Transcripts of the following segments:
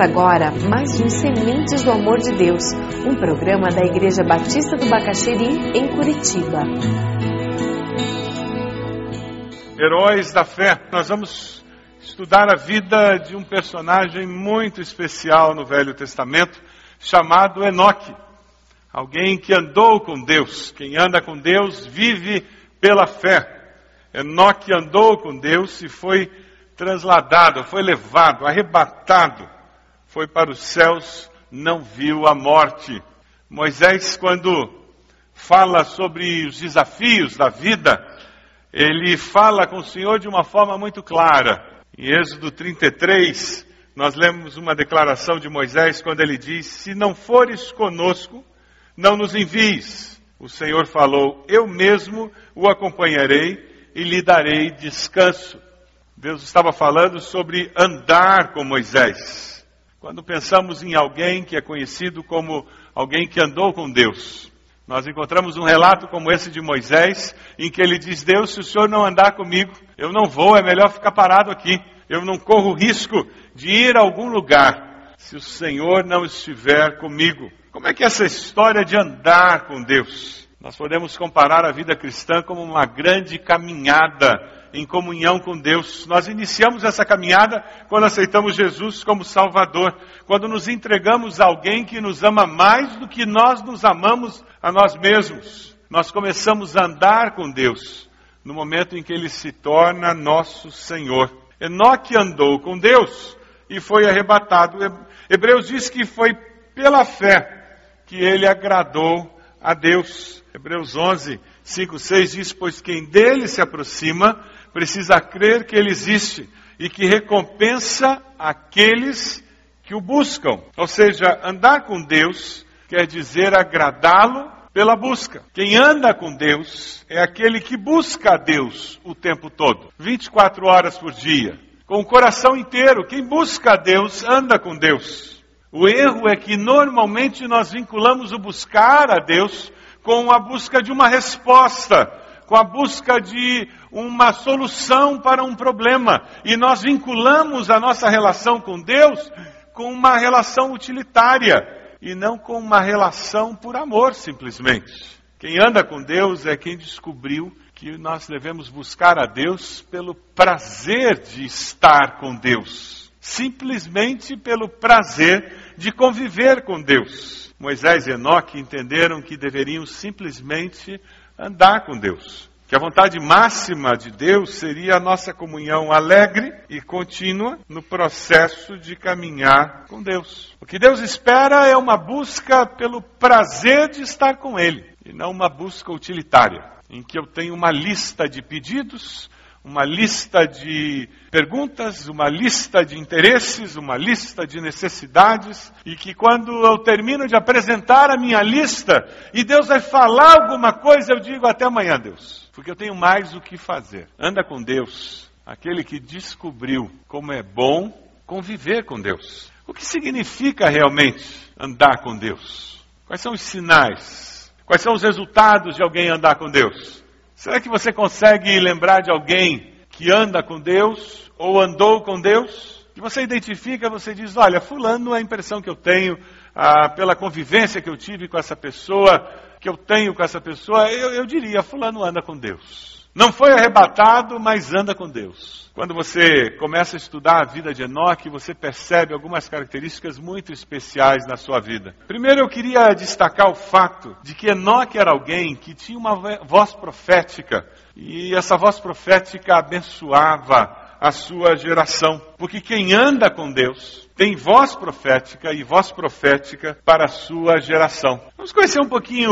Agora mais um Sementes do Amor de Deus, um programa da Igreja Batista do Bacaxeri, em Curitiba. Heróis da fé. Nós vamos estudar a vida de um personagem muito especial no Velho Testamento, chamado Enoque. Alguém que andou com Deus. Quem anda com Deus vive pela fé. Enoque andou com Deus e foi transladado, foi levado, arrebatado, foi para os céus, não viu a morte. Moisés, quando fala sobre os desafios da vida, ele fala com o Senhor de uma forma muito clara. Em Êxodo 33, nós lemos uma declaração de Moisés quando ele diz: Se não fores conosco, não nos envies. O Senhor falou: Eu mesmo o acompanharei e lhe darei descanso. Deus estava falando sobre andar com Moisés. Quando pensamos em alguém que é conhecido como alguém que andou com Deus, nós encontramos um relato como esse de Moisés, em que ele diz: Deus, se o senhor não andar comigo, eu não vou, é melhor ficar parado aqui. Eu não corro risco de ir a algum lugar se o Senhor não estiver comigo. Como é que é essa história de andar com Deus? Nós podemos comparar a vida cristã como uma grande caminhada em comunhão com Deus. Nós iniciamos essa caminhada quando aceitamos Jesus como Salvador, quando nos entregamos a alguém que nos ama mais do que nós nos amamos a nós mesmos. Nós começamos a andar com Deus no momento em que Ele se torna nosso Senhor. Enoque andou com Deus e foi arrebatado. Hebreus diz que foi pela fé que ele agradou a Deus. Hebreus 11, 5, 6 diz: Pois quem dele se aproxima precisa crer que ele existe e que recompensa aqueles que o buscam. Ou seja, andar com Deus quer dizer agradá-lo pela busca. Quem anda com Deus é aquele que busca a Deus o tempo todo, 24 horas por dia, com o coração inteiro. Quem busca a Deus anda com Deus. O erro é que normalmente nós vinculamos o buscar a Deus com a busca de uma resposta, com a busca de uma solução para um problema. E nós vinculamos a nossa relação com Deus com uma relação utilitária e não com uma relação por amor, simplesmente. Quem anda com Deus é quem descobriu que nós devemos buscar a Deus pelo prazer de estar com Deus, simplesmente pelo prazer de conviver com Deus. Moisés e Enoque entenderam que deveriam simplesmente andar com Deus. Que a vontade máxima de Deus seria a nossa comunhão alegre e contínua no processo de caminhar com Deus. O que Deus espera é uma busca pelo prazer de estar com Ele e não uma busca utilitária, em que eu tenho uma lista de pedidos, uma lista de perguntas, uma lista de interesses, uma lista de necessidades, e que quando eu termino de apresentar a minha lista e Deus vai falar alguma coisa, eu digo até amanhã, Deus, porque eu tenho mais o que fazer. Anda com Deus, aquele que descobriu como é bom conviver com Deus. O que significa realmente andar com Deus? Quais são os sinais? Quais são os resultados de alguém andar com Deus? Será que você consegue lembrar de alguém que anda com Deus ou andou com Deus? Que você identifica, você diz: olha, Fulano é a impressão que eu tenho ah, pela convivência que eu tive com essa pessoa, que eu tenho com essa pessoa, eu, eu diria: Fulano anda com Deus. Não foi arrebatado, mas anda com Deus. Quando você começa a estudar a vida de Enoque, você percebe algumas características muito especiais na sua vida. Primeiro, eu queria destacar o fato de que Enoque era alguém que tinha uma voz profética, e essa voz profética abençoava a sua geração. Porque quem anda com Deus tem voz profética e voz profética para a sua geração. Vamos conhecer um pouquinho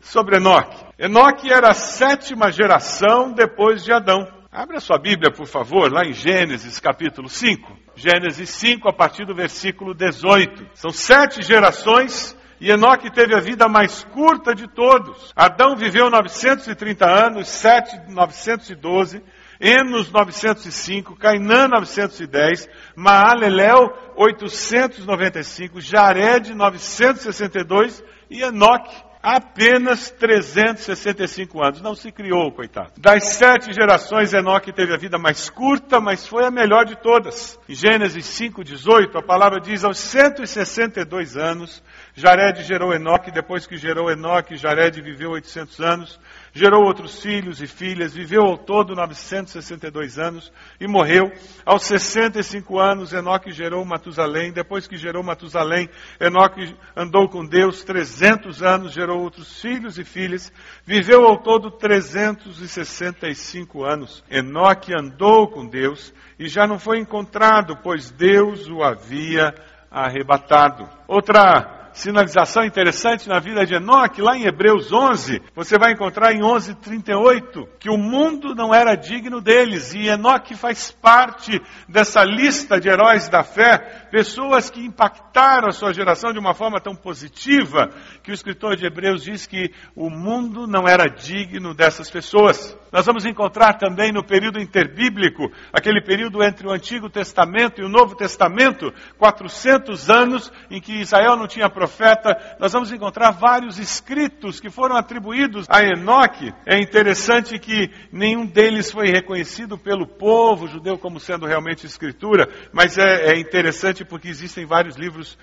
sobre Enoque. Enoque era a sétima geração depois de Adão. Abra sua Bíblia, por favor, lá em Gênesis capítulo 5. Gênesis 5, a partir do versículo 18. São sete gerações e Enoque teve a vida mais curta de todos. Adão viveu 930 anos, Sete 912, Enos 905, Cainã 910, Maalalel 895, Jared 962 e Enoque apenas 365 anos. Não se criou, coitado. Das sete gerações, Enoque teve a vida mais curta, mas foi a melhor de todas. Em Gênesis 5,18, a palavra diz: aos 162 anos, Jared gerou Enoque, depois que gerou Enoque, Jared viveu 800 anos, gerou outros filhos e filhas, viveu ao todo 962 anos e morreu. Aos 65 anos, Enoque gerou Matusalém, depois que gerou Matusalém, Enoque andou com Deus 300 anos, gerou outros filhos e filhas, viveu ao todo 365 anos. Enoque andou com Deus e já não foi encontrado, pois Deus o havia arrebatado. Outra sinalização interessante na vida de Enoque, lá em Hebreus 11, você vai encontrar em 11:38 que o mundo não era digno deles e Enoque faz parte dessa lista de heróis da fé, pessoas que impactaram a sua geração de uma forma tão positiva que o escritor de Hebreus diz que o mundo não era digno dessas pessoas. Nós vamos encontrar também no período interbíblico, aquele período entre o Antigo Testamento e o Novo Testamento, 400 anos em que Israel não tinha profeta, nós vamos encontrar vários escritos que foram atribuídos a Enoque. É interessante que nenhum deles foi reconhecido pelo povo judeu como sendo realmente escritura, mas é, é interessante porque existem vários livros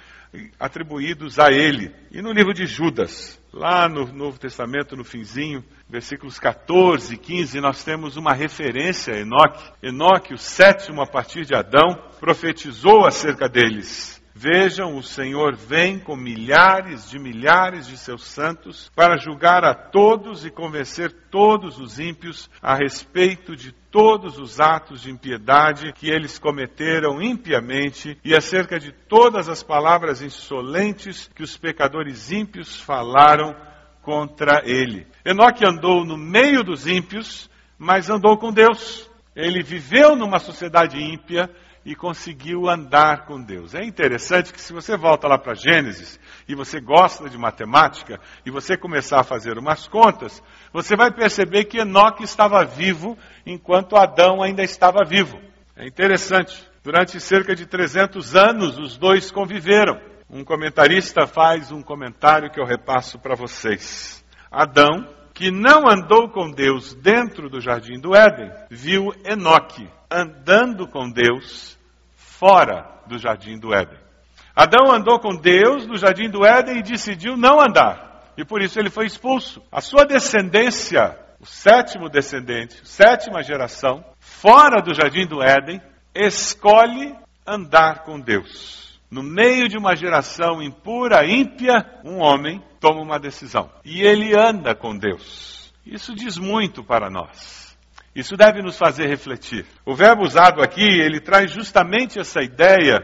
atribuídos a ele. E no livro de Judas, lá no Novo Testamento, no finzinho, versículos 14 e 15, nós temos uma referência a Enoque. Enoque, o sétimo a partir de Adão, profetizou acerca deles. Vejam, o Senhor vem com milhares de milhares de seus santos para julgar a todos e convencer todos os ímpios a respeito de todos os atos de impiedade que eles cometeram impiamente e acerca de todas as palavras insolentes que os pecadores ímpios falaram contra ele. Enoque andou no meio dos ímpios, mas andou com Deus. Ele viveu numa sociedade ímpia e conseguiu andar com Deus. É interessante que se você volta lá para Gênesis e você gosta de matemática e você começar a fazer umas contas, você vai perceber que Enoque estava vivo enquanto Adão ainda estava vivo. É interessante. Durante cerca de 300 anos os dois conviveram. Um comentarista faz um comentário que eu repasso para vocês. Adão, que não andou com Deus dentro do jardim do Éden, viu Enoque andando com Deus fora do jardim do Éden. Adão andou com Deus no jardim do Éden e decidiu não andar. E por isso ele foi expulso. A sua descendência, o sétimo descendente, sétima geração, fora do jardim do Éden, escolhe andar com Deus. No meio de uma geração impura, ímpia, um homem toma uma decisão. E ele anda com Deus. Isso diz muito para nós. Isso deve nos fazer refletir. O verbo usado aqui, ele traz justamente essa ideia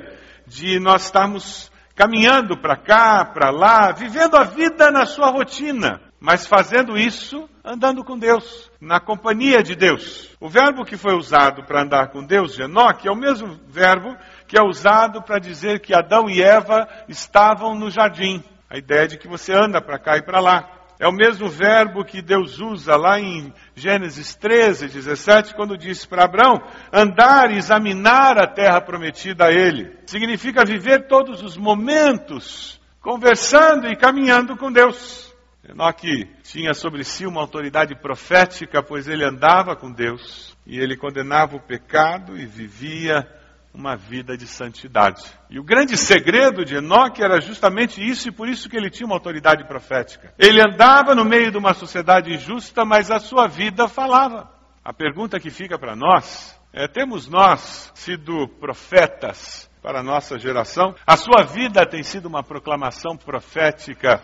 de nós estarmos caminhando para cá, para lá, vivendo a vida na sua rotina, mas fazendo isso andando com Deus, na companhia de Deus. O verbo que foi usado para andar com Deus, de Enoque, é o mesmo verbo que é usado para dizer que Adão e Eva estavam no jardim. A ideia de que você anda para cá e para lá. É o mesmo verbo que Deus usa lá em Gênesis 13, 17, quando disse para Abraão andar e examinar a terra prometida a ele. Significa viver todos os momentos conversando e caminhando com Deus. Enoque tinha sobre si uma autoridade profética, pois ele andava com Deus e ele condenava o pecado e vivia uma vida de santidade. E o grande segredo de Enoque era justamente isso, e por isso que ele tinha uma autoridade profética. Ele andava no meio de uma sociedade injusta, mas a sua vida falava. A pergunta que fica para nós é: temos nós sido profetas para a nossa geração? A sua vida tem sido uma proclamação profética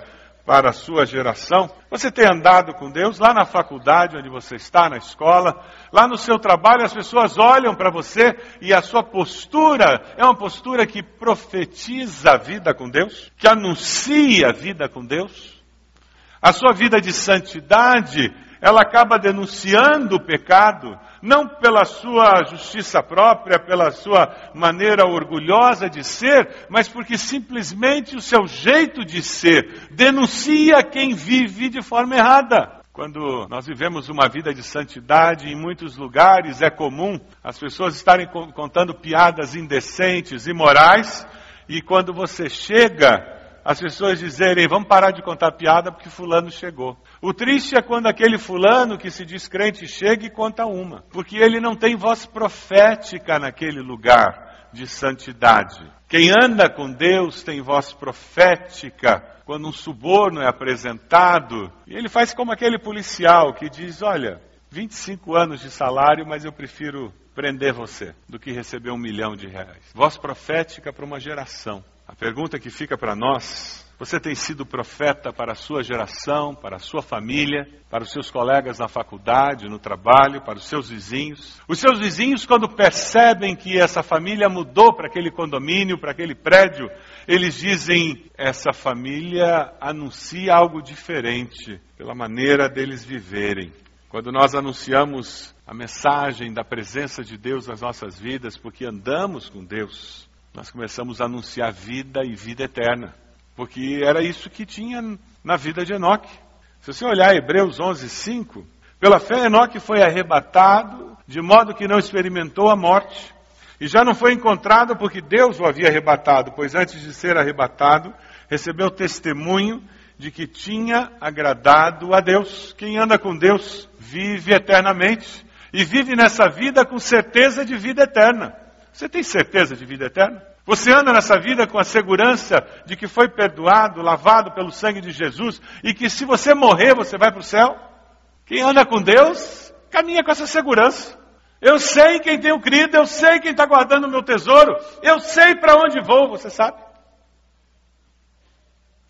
para a sua geração? Você tem andado com Deus lá na faculdade onde você está, na escola, lá no seu trabalho, as pessoas olham para você e a sua postura é uma postura que profetiza a vida com Deus, que anuncia a vida com Deus. A sua vida de santidade, ela acaba denunciando o pecado, não pela sua justiça própria, pela sua maneira orgulhosa de ser, mas porque simplesmente o seu jeito de ser denuncia quem vive de forma errada. Quando nós vivemos uma vida de santidade, em muitos lugares é comum as pessoas estarem contando piadas indecentes, imorais, e quando você chega as pessoas dizerem, vamos parar de contar piada porque fulano chegou. O triste é quando aquele fulano que se diz crente chega e conta uma, porque ele não tem voz profética naquele lugar de santidade. Quem anda com Deus tem voz profética quando um suborno é apresentado, e ele faz como aquele policial que diz: Olha, 25 anos de salário, mas eu prefiro prender você do que receber um milhão de reais. Voz profética para uma geração. A pergunta que fica para nós: você tem sido profeta para a sua geração, para a sua família, para os seus colegas na faculdade, no trabalho, para os seus vizinhos? Os seus vizinhos, quando percebem que essa família mudou para aquele condomínio, para aquele prédio, eles dizem: essa família anuncia algo diferente pela maneira deles viverem. Quando nós anunciamos a mensagem da presença de Deus nas nossas vidas, porque andamos com Deus, nós começamos a anunciar vida e vida eterna. Porque era isso que tinha na vida de Enoque. Se você olhar Hebreus 11, 5, pela fé Enoque foi arrebatado, de modo que não experimentou a morte. E já não foi encontrado porque Deus o havia arrebatado, pois antes de ser arrebatado, recebeu testemunho de que tinha agradado a Deus. Quem anda com Deus vive eternamente e vive nessa vida com certeza de vida eterna. Você tem certeza de vida eterna? Você anda nessa vida com a segurança de que foi perdoado, lavado pelo sangue de Jesus e que se você morrer você vai para o céu? Quem anda com Deus caminha com essa segurança. Eu sei quem tenho crido, eu sei quem está guardando o meu tesouro, eu sei para onde vou, você sabe?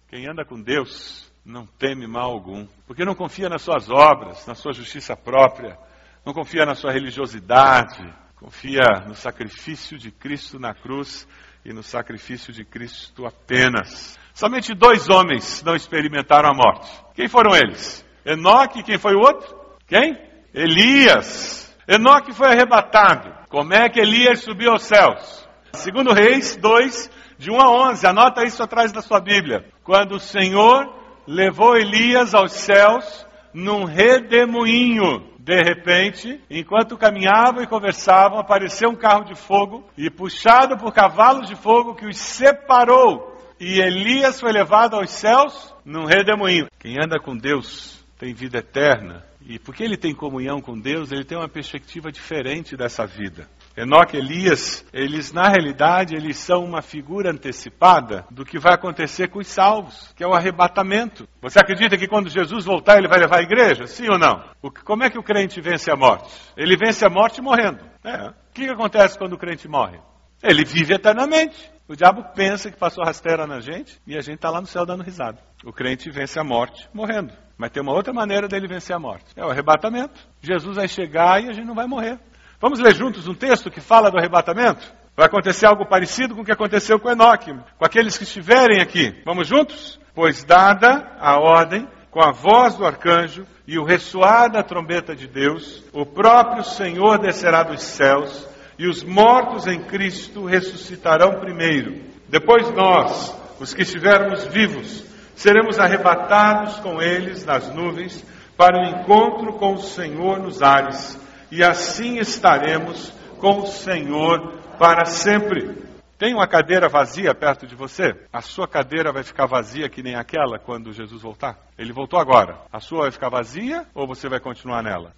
Quem anda com Deus não teme mal algum, porque não confia nas suas obras, na sua justiça própria, não confia na sua religiosidade, confia no sacrifício de Cristo na cruz e no sacrifício de Cristo apenas. Somente dois homens não experimentaram a morte. Quem foram eles? Enoque, quem foi o outro? Quem? Elias. Enoque foi arrebatado. Como é que Elias subiu aos céus? Segundo Reis 2, de 1 a 11, anota isso atrás da sua Bíblia. Quando o Senhor levou Elias aos céus num redemoinho. De repente, enquanto caminhavam e conversavam, apareceu um carro de fogo e puxado por cavalos de fogo que os separou. E Elias foi levado aos céus num redemoinho. Quem anda com Deus tem vida eterna. E porque ele tem comunhão com Deus, ele tem uma perspectiva diferente dessa vida. Enoque e Elias, eles na realidade, eles são uma figura antecipada do que vai acontecer com os salvos, que é o arrebatamento. Você acredita que quando Jesus voltar, ele vai levar a igreja? Sim ou não? O, como é que o crente vence a morte? Ele vence a morte morrendo. É. O que, que acontece quando o crente morre? Ele vive eternamente. O diabo pensa que passou rasteira na gente e a gente está lá no céu dando risada. O crente vence a morte morrendo. Mas tem uma outra maneira dele vencer a morte. É o arrebatamento. Jesus vai chegar e a gente não vai morrer. Vamos ler juntos um texto que fala do arrebatamento? Vai acontecer algo parecido com o que aconteceu com Enoque, com aqueles que estiverem aqui. Vamos juntos? Pois dada a ordem, com a voz do arcanjo e o ressoar da trombeta de Deus, o próprio Senhor descerá dos céus e os mortos em Cristo ressuscitarão primeiro. Depois nós, os que estivermos vivos, seremos arrebatados com eles nas nuvens para o encontro com o Senhor nos ares e assim estaremos com o Senhor para sempre. Tem uma cadeira vazia perto de você? A sua cadeira vai ficar vazia que nem aquela quando Jesus voltar? Ele voltou agora. A sua vai ficar vazia ou você vai continuar nela?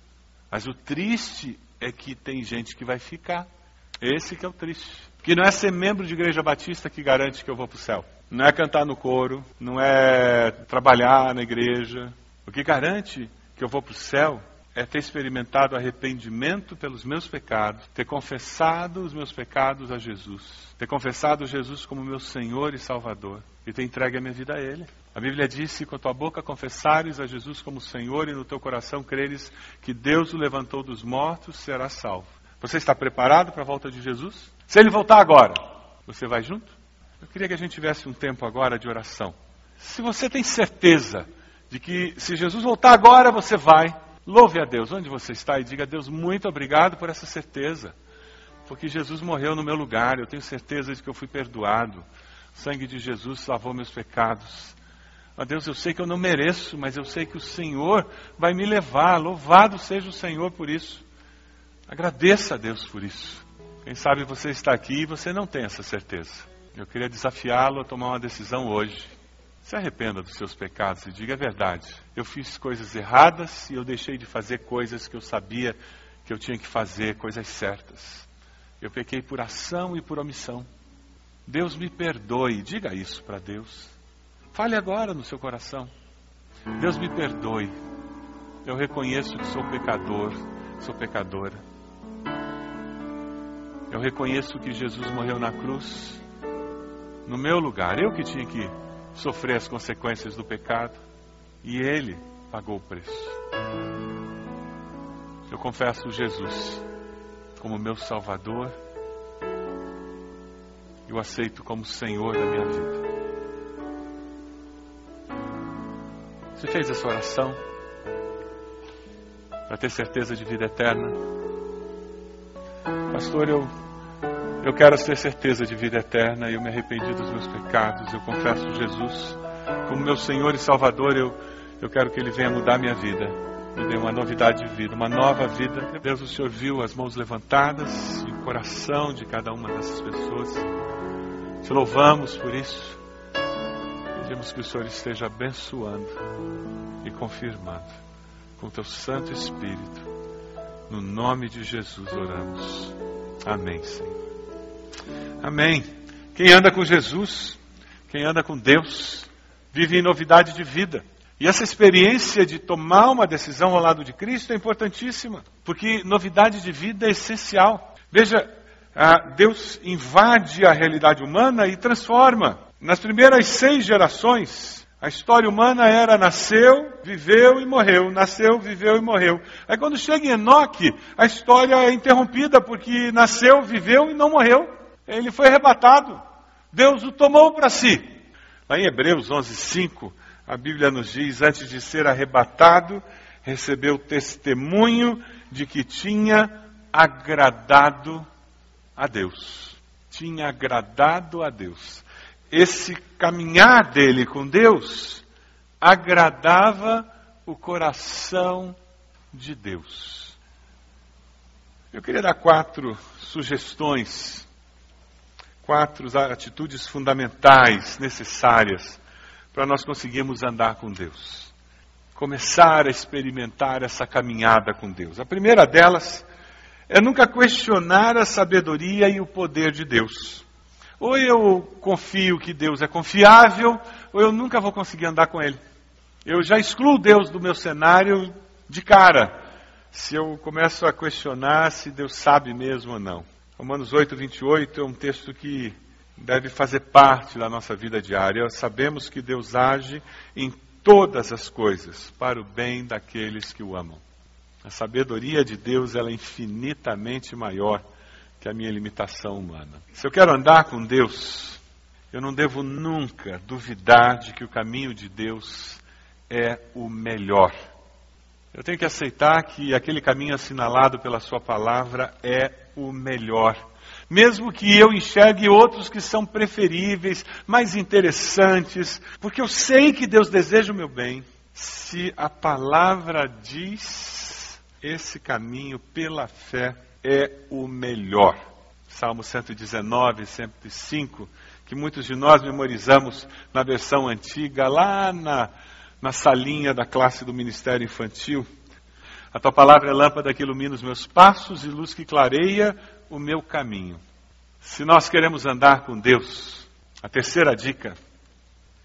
Mas o triste é que tem gente que vai ficar. Esse que é o triste. Que não é ser membro de igreja batista que garante que eu vou para o céu. Não é cantar no coro, não é trabalhar na igreja. O que garante que eu vou para o céu é ter experimentado arrependimento pelos meus pecados, ter confessado os meus pecados a Jesus, ter confessado Jesus como meu Senhor e Salvador e ter entregue a minha vida a Ele. A Bíblia diz: com a tua boca confessares a Jesus como Senhor e no teu coração creres que Deus o levantou dos mortos, serás salvo. Você está preparado para a volta de Jesus? Se Ele voltar agora, você vai junto? Eu queria que a gente tivesse um tempo agora de oração. Se você tem certeza de que se Jesus voltar agora, você vai, Louve a Deus onde você está e diga a Deus muito obrigado por essa certeza. Porque Jesus morreu no meu lugar, eu tenho certeza de que eu fui perdoado. O sangue de Jesus lavou meus pecados. Ó Deus, eu sei que eu não mereço, mas eu sei que o Senhor vai me levar. Louvado seja o Senhor por isso. Agradeça a Deus por isso. Quem sabe você está aqui e você não tem essa certeza. Eu queria desafiá-lo a tomar uma decisão hoje Se arrependa dos seus pecados e diga a verdade. Eu fiz coisas erradas e eu deixei de fazer coisas que eu sabia que eu tinha que fazer, coisas certas. Eu pequei por ação e por omissão. Deus me perdoe. Diga isso para Deus. Fale agora no seu coração. Deus me perdoe. Eu reconheço que sou pecador, sou pecadora. Eu reconheço que Jesus morreu na cruz no meu lugar. Eu que tinha que sofrer as consequências do pecado. E Ele pagou o preço. Eu confesso Jesus como meu Salvador. Eu aceito como Senhor da minha vida. Você fez essa oração para ter certeza de vida eterna? Pastor, eu eu quero ter certeza de vida eterna. Eu me arrependi dos meus pecados. Eu confesso Jesus como meu Senhor e Salvador. Eu, eu quero que Ele venha mudar minha vida. Me dê uma novidade de vida, uma nova vida. Deus, o Senhor viu as mãos levantadas e o coração de cada uma dessas pessoas. Te louvamos por isso. Pedimos que o Senhor esteja abençoando e confirmando com o teu Santo Espírito. No nome de Jesus oramos. Amém, Senhor. Amém. Quem anda com Jesus, quem anda com Deus, vive em novidade de vida. E essa experiência de tomar uma decisão ao lado de Cristo é importantíssima, porque novidade de vida é essencial. Veja, Deus invade a realidade humana e transforma. Nas primeiras seis gerações, a história humana era nasceu, viveu e morreu, nasceu, viveu e morreu. Aí quando chega em Enoque, a história é interrompida porque nasceu, viveu e não morreu. Ele foi arrebatado. Deus o tomou para si. Lá em Hebreus 11:5, a Bíblia nos diz: antes de ser arrebatado, recebeu testemunho de que tinha agradado a Deus. Tinha agradado a Deus. Esse caminhar dele com Deus agradava o coração de Deus. Eu queria dar quatro sugestões quatro atitudes fundamentais necessárias para nós conseguirmos andar com Deus. Começar a experimentar essa caminhada com Deus. A primeira delas é nunca questionar a sabedoria e o poder de Deus. Ou eu confio que Deus é confiável, ou eu nunca vou conseguir andar com Ele. Eu já excluo Deus do meu cenário de cara, se eu começo a questionar se Deus sabe mesmo ou não. Romanos 8, 28 é um texto que deve fazer parte da nossa vida diária. Sabemos que Deus age em todas as coisas para o bem daqueles que o amam. A sabedoria de Deus ela é infinitamente maior que a minha limitação humana. Se eu quero andar com Deus, eu não devo nunca duvidar de que o caminho de Deus é o melhor. Eu tenho que aceitar que aquele caminho assinalado pela Sua palavra é o melhor. Mesmo que eu enxergue outros que são preferíveis, mais interessantes, porque eu sei que Deus deseja o meu bem. Se a palavra diz, esse caminho pela fé é o melhor. Salmo 119, 105, que muitos de nós memorizamos na versão antiga, lá na, na salinha da classe do Ministério Infantil. A tua palavra é lâmpada que ilumina os meus passos e luz que clareia o meu caminho. Se nós queremos andar com Deus, a terceira dica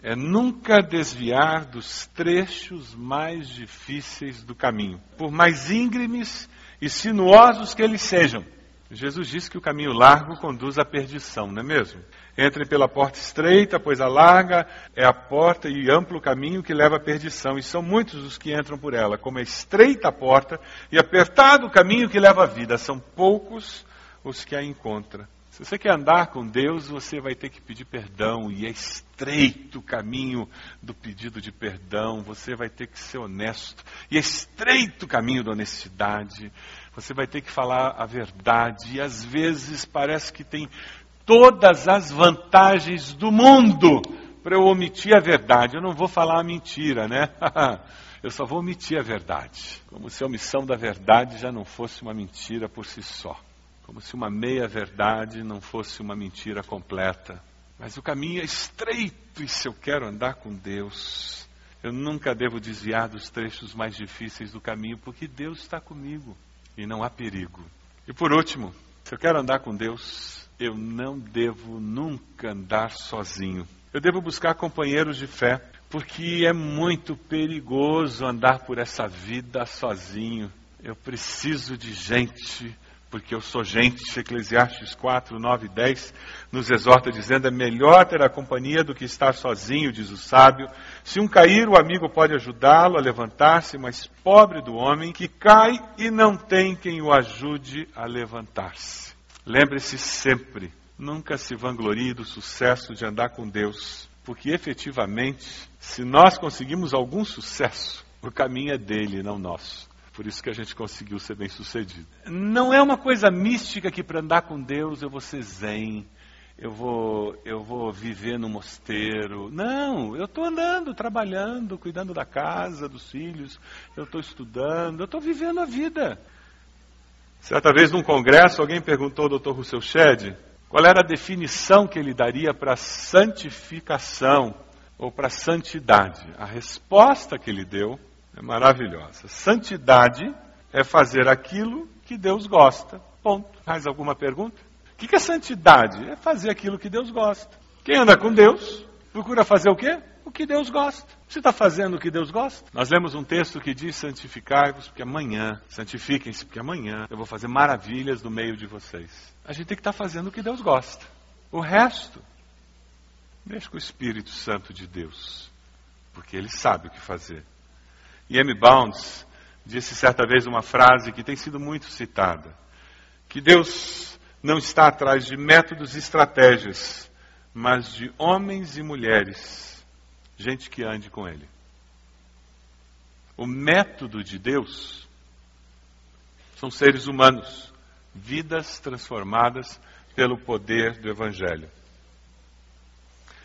é nunca desviar dos trechos mais difíceis do caminho, por mais íngremes e sinuosos que eles sejam. Jesus disse que o caminho largo conduz à perdição, não é mesmo? Entrem pela porta estreita, pois a larga é a porta e amplo caminho que leva à perdição, e são muitos os que entram por ela, como é estreita a porta e apertado o caminho que leva à vida, são poucos os que a encontram. Se você quer andar com Deus, você vai ter que pedir perdão, e é estreito o caminho do pedido de perdão, você vai ter que ser honesto, e é estreito o caminho da honestidade, você vai ter que falar a verdade, e às vezes parece que tem todas as vantagens do mundo para eu omitir a verdade. Eu não vou falar a mentira, né? eu só vou omitir a verdade. Como se a omissão da verdade já não fosse uma mentira por si só. Como se uma meia-verdade não fosse uma mentira completa. Mas o caminho é estreito e se eu quero andar com Deus, eu nunca devo desviar dos trechos mais difíceis do caminho, porque Deus está comigo e não há perigo. E por último, se eu quero andar com Deus, eu não devo nunca andar sozinho. Eu devo buscar companheiros de fé, porque é muito perigoso andar por essa vida sozinho. Eu preciso de gente porque eu sou gente, Eclesiastes 4, 9 e 10 nos exorta dizendo: é melhor ter a companhia do que estar sozinho, diz o sábio. Se um cair, o amigo pode ajudá-lo a levantar-se, mas pobre do homem que cai e não tem quem o ajude a levantar-se. Lembre-se sempre, nunca se vanglorie do sucesso de andar com Deus, porque efetivamente, se nós conseguimos algum sucesso, o caminho é dele, não nosso. Por isso que a gente conseguiu ser bem sucedido. Não é uma coisa mística que para andar com Deus eu vou ser zen, eu vou, eu vou viver no mosteiro. Não, eu estou andando, trabalhando, cuidando da casa, dos filhos, eu estou estudando, eu estou vivendo a vida. Certa vez num congresso, alguém perguntou ao Dr. Rousseau Shedd qual era a definição que ele daria para santificação ou para santidade. A resposta que ele deu é maravilhosa. Santidade é fazer aquilo que Deus gosta. Ponto. Mais alguma pergunta? O que é santidade? É fazer aquilo que Deus gosta. Quem anda com Deus procura fazer o quê? O que Deus gosta. Você está fazendo o que Deus gosta? Nós lemos um texto que diz: santificai-vos, porque amanhã, santifiquem-se, porque amanhã eu vou fazer maravilhas no meio de vocês. A gente tem que estar tá fazendo o que Deus gosta. O resto, deixa com o Espírito Santo de Deus, porque Ele sabe o que fazer. E M. Bounds disse certa vez uma frase que tem sido muito citada: que Deus não está atrás de métodos e estratégias, mas de homens e mulheres, gente que ande com Ele. O método de Deus são seres humanos, vidas transformadas pelo poder do Evangelho.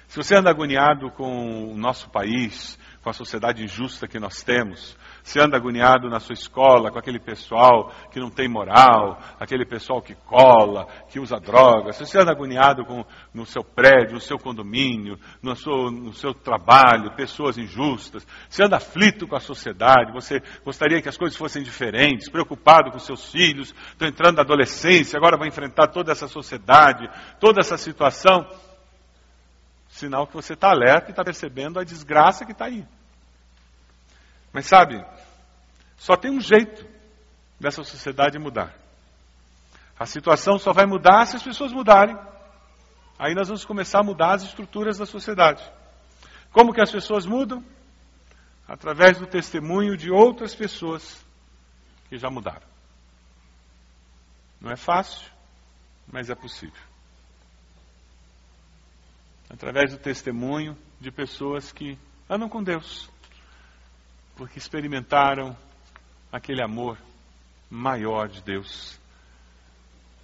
Se você anda agoniado com o nosso país, com a sociedade injusta que nós temos, se anda agoniado na sua escola com aquele pessoal que não tem moral, aquele pessoal que cola, que usa drogas, se você anda agoniado com, no seu prédio, no seu condomínio, no seu, no seu trabalho, pessoas injustas, se anda aflito com a sociedade, você gostaria que as coisas fossem diferentes, preocupado com seus filhos, estão entrando na adolescência, agora vão enfrentar toda essa sociedade, toda essa situação, Sinal que você está alerta e está percebendo a desgraça que está aí. Mas sabe, só tem um jeito dessa sociedade mudar. A situação só vai mudar se as pessoas mudarem. Aí nós vamos começar a mudar as estruturas da sociedade. Como que as pessoas mudam? Através do testemunho de outras pessoas que já mudaram. Não é fácil, mas é possível através do testemunho de pessoas que andam com Deus, porque experimentaram aquele amor maior de Deus.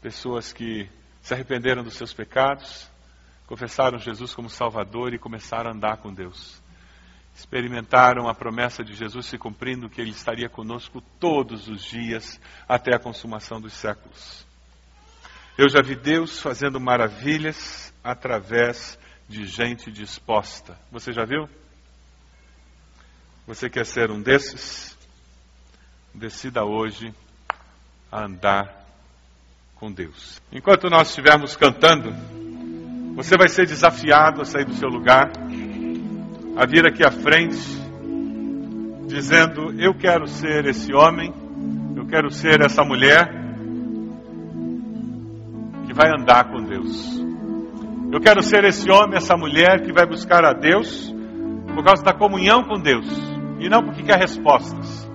Pessoas que se arrependeram dos seus pecados, confessaram Jesus como Salvador e começaram a andar com Deus. Experimentaram a promessa de Jesus se cumprindo, que Ele estaria conosco todos os dias até a consumação dos séculos. Eu já vi Deus fazendo maravilhas através de gente disposta. Você já viu? Você quer ser um desses? Decida hoje a andar com Deus. Enquanto nós estivermos cantando, você vai ser desafiado a sair do seu lugar, a vir aqui à frente, dizendo: Eu quero ser esse homem, eu quero ser essa mulher que vai andar com Deus. Eu quero ser esse homem, essa mulher que vai buscar a Deus por causa da comunhão com Deus e não porque quer respostas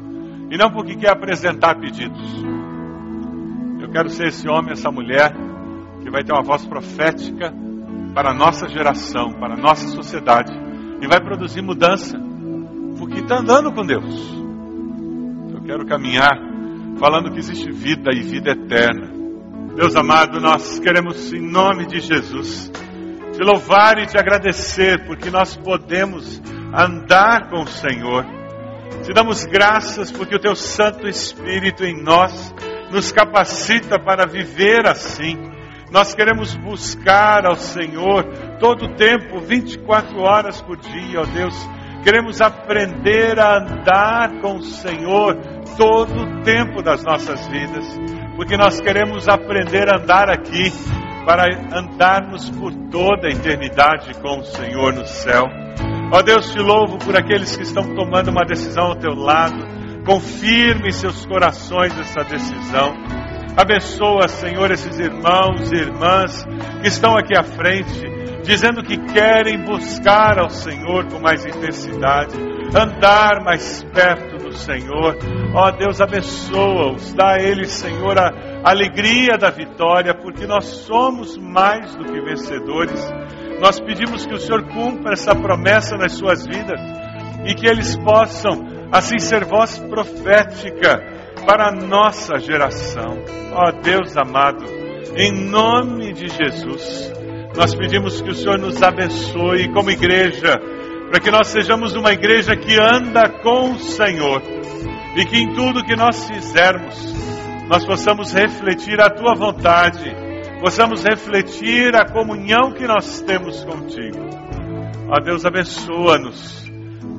e não porque quer apresentar pedidos. Eu quero ser esse homem, essa mulher que vai ter uma voz profética para a nossa geração, para a nossa sociedade e vai produzir mudança porque está andando com Deus. Eu quero caminhar falando que existe vida e vida eterna. Deus amado, nós queremos, em nome de Jesus, te louvar e te agradecer, porque nós podemos andar com o Senhor. Te damos graças porque o teu Santo Espírito em nós nos capacita para viver assim. Nós queremos buscar ao Senhor todo o tempo, 24 horas por dia, ó Deus. Queremos aprender a andar com o Senhor todo o tempo das nossas vidas, porque nós queremos aprender a andar aqui para andarmos por toda a eternidade com o Senhor no céu. Ó Deus, te louvo por aqueles que estão tomando uma decisão ao teu lado. Confirme em seus corações essa decisão. Abençoa, Senhor, esses irmãos e irmãs que estão aqui à frente, dizendo que querem buscar ao Senhor com mais intensidade, andar mais perto do Senhor. Ó Deus, abençoa-os, dá a eles, Senhor, a alegria da vitória, porque nós somos mais do que vencedores. Nós pedimos que o Senhor cumpra essa promessa nas suas vidas e que eles possam, assim, ser voz profética para a nossa geração. Ó oh, Deus amado, em nome de Jesus, nós pedimos que o Senhor nos abençoe como igreja, para que nós sejamos uma igreja que anda com o Senhor e que em tudo que nós fizermos, nós possamos refletir a tua vontade, possamos refletir a comunhão que nós temos contigo. Ó Deus, abençoa-nos,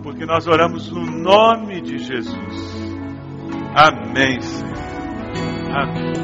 porque nós oramos no nome de Jesus. Amém, Senhor. Amém.